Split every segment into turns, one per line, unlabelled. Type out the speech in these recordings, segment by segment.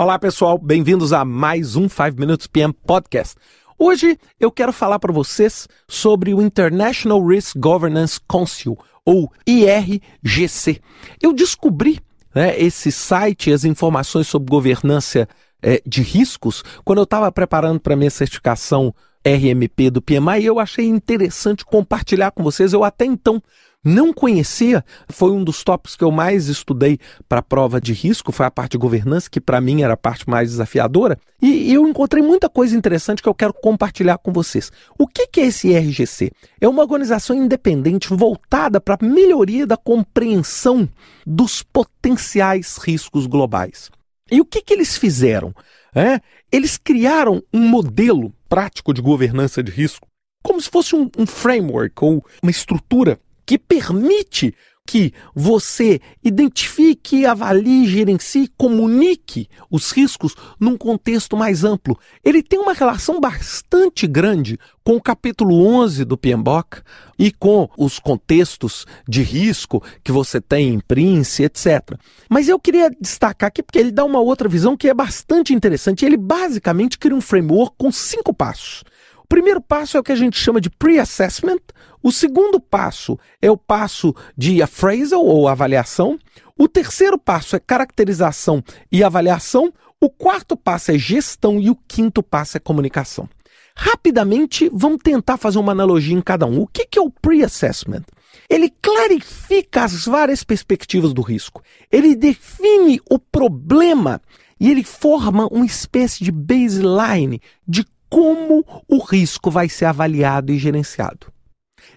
Olá, pessoal, bem-vindos a mais um 5 Minutes PM Podcast. Hoje eu quero falar para vocês sobre o International Risk Governance Council, ou IRGC. Eu descobri né, esse site, as informações sobre governança é, de riscos, quando eu estava preparando para minha certificação RMP do PMI, eu achei interessante compartilhar com vocês. Eu até então não conhecia, foi um dos tópicos que eu mais estudei para a prova de risco, foi a parte de governança, que para mim era a parte mais desafiadora, e eu encontrei muita coisa interessante que eu quero compartilhar com vocês. O que é esse IRGC? É uma organização independente voltada para a melhoria da compreensão dos potenciais riscos globais. E o que, que eles fizeram? É, eles criaram um modelo prático de governança de risco, como se fosse um, um framework ou uma estrutura que permite que você identifique, avalie, gerencie, comunique os riscos num contexto mais amplo. Ele tem uma relação bastante grande com o capítulo 11 do PMBOK e com os contextos de risco que você tem em Prince, etc. Mas eu queria destacar aqui porque ele dá uma outra visão que é bastante interessante. Ele basicamente cria um framework com cinco passos. Primeiro passo é o que a gente chama de pre-assessment, o segundo passo é o passo de appraisal ou avaliação. O terceiro passo é caracterização e avaliação. O quarto passo é gestão e o quinto passo é comunicação. Rapidamente, vamos tentar fazer uma analogia em cada um. O que é o pre-assessment? Ele clarifica as várias perspectivas do risco. Ele define o problema e ele forma uma espécie de baseline de como o risco vai ser avaliado e gerenciado.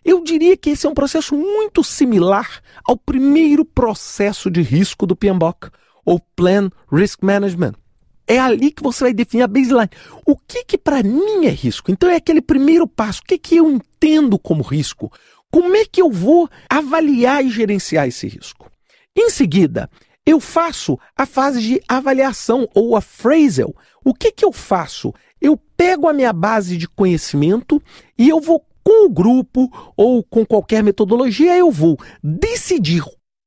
Eu diria que esse é um processo muito similar ao primeiro processo de risco do PMBOK, ou Plan Risk Management. É ali que você vai definir a baseline. O que, que para mim é risco? Então é aquele primeiro passo. O que, que eu entendo como risco? Como é que eu vou avaliar e gerenciar esse risco? Em seguida, eu faço a fase de avaliação ou appraisal. O que, que eu faço? Eu pego a minha base de conhecimento e eu vou com o grupo ou com qualquer metodologia, eu vou decidir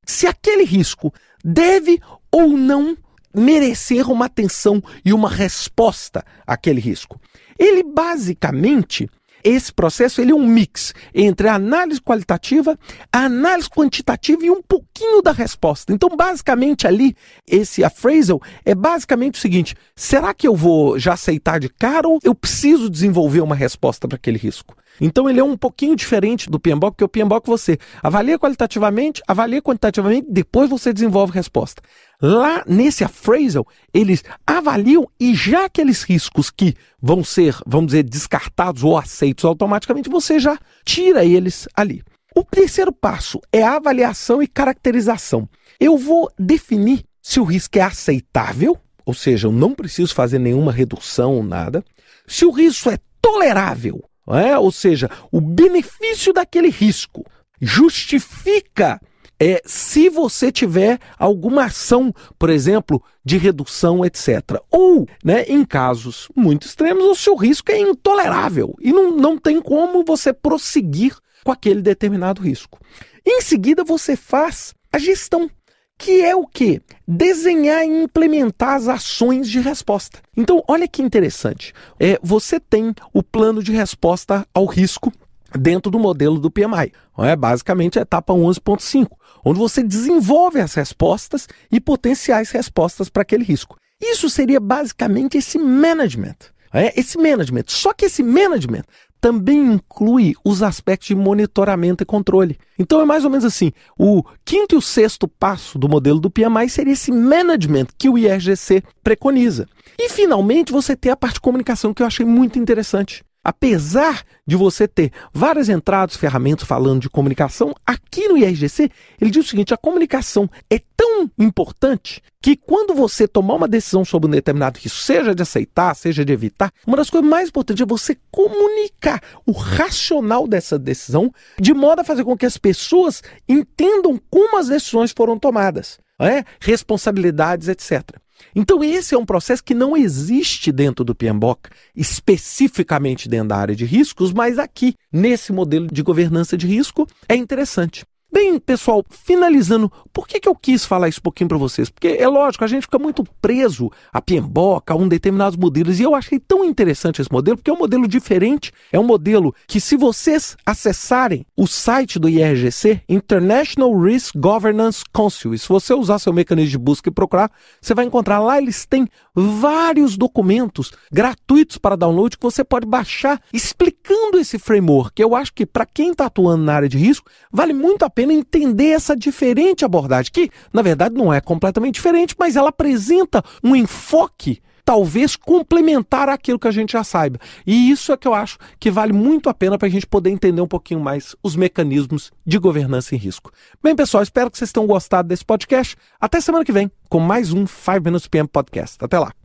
se aquele risco deve ou não merecer uma atenção e uma resposta àquele risco. Ele basicamente esse processo ele é um mix entre a análise qualitativa, a análise quantitativa e um pouquinho da resposta. Então, basicamente ali, esse appraisal é basicamente o seguinte: será que eu vou já aceitar de cara ou eu preciso desenvolver uma resposta para aquele risco? Então ele é um pouquinho diferente do PMBOK, porque o PMBOK você avalia qualitativamente, avalia quantitativamente, depois você desenvolve resposta. Lá nesse appraisal, eles avaliam e já aqueles riscos que vão ser, vamos dizer, descartados ou aceitos automaticamente, você já tira eles ali. O terceiro passo é a avaliação e caracterização. Eu vou definir se o risco é aceitável, ou seja, eu não preciso fazer nenhuma redução, nada. Se o risco é tolerável, é? Ou seja, o benefício daquele risco justifica é, se você tiver alguma ação, por exemplo, de redução, etc. Ou, né, em casos muito extremos, o seu risco é intolerável e não, não tem como você prosseguir com aquele determinado risco. Em seguida, você faz a gestão que é o que? Desenhar e implementar as ações de resposta. Então, olha que interessante. É, você tem o plano de resposta ao risco dentro do modelo do PMI. É basicamente a etapa 11.5, onde você desenvolve as respostas e potenciais respostas para aquele risco. Isso seria basicamente esse management. É, esse management. Só que esse management também inclui os aspectos de monitoramento e controle. Então é mais ou menos assim: o quinto e o sexto passo do modelo do PMI seria esse management que o IRGC preconiza. E finalmente você tem a parte de comunicação que eu achei muito interessante. Apesar de você ter várias entradas, ferramentas falando de comunicação, aqui no IRGC ele diz o seguinte: a comunicação é tão importante que quando você tomar uma decisão sobre um determinado risco, seja de aceitar, seja de evitar, uma das coisas mais importantes é você comunicar o racional dessa decisão, de modo a fazer com que as pessoas entendam como as decisões foram tomadas, é? responsabilidades, etc. Então, esse é um processo que não existe dentro do PMBOK, especificamente dentro da área de riscos, mas aqui, nesse modelo de governança de risco, é interessante. Bem, pessoal, finalizando, por que, que eu quis falar isso um pouquinho para vocês? Porque é lógico, a gente fica muito preso a PMBOK, a um determinados modelos, e eu achei tão interessante esse modelo, porque é um modelo diferente, é um modelo que se vocês acessarem o site do IRGC, International Risk Governance Council, e se você usar seu mecanismo de busca e procurar, você vai encontrar lá, eles têm vários documentos gratuitos para download que você pode baixar explicando esse framework, eu acho que para quem está atuando na área de risco, vale muito a pena entender essa diferente abordagem, que na verdade não é completamente diferente, mas ela apresenta um enfoque talvez complementar aquilo que a gente já saiba. E isso é que eu acho que vale muito a pena para a gente poder entender um pouquinho mais os mecanismos de governança em risco. Bem, pessoal, espero que vocês tenham gostado desse podcast. Até semana que vem com mais um 5 Minutes PM Podcast. Até lá.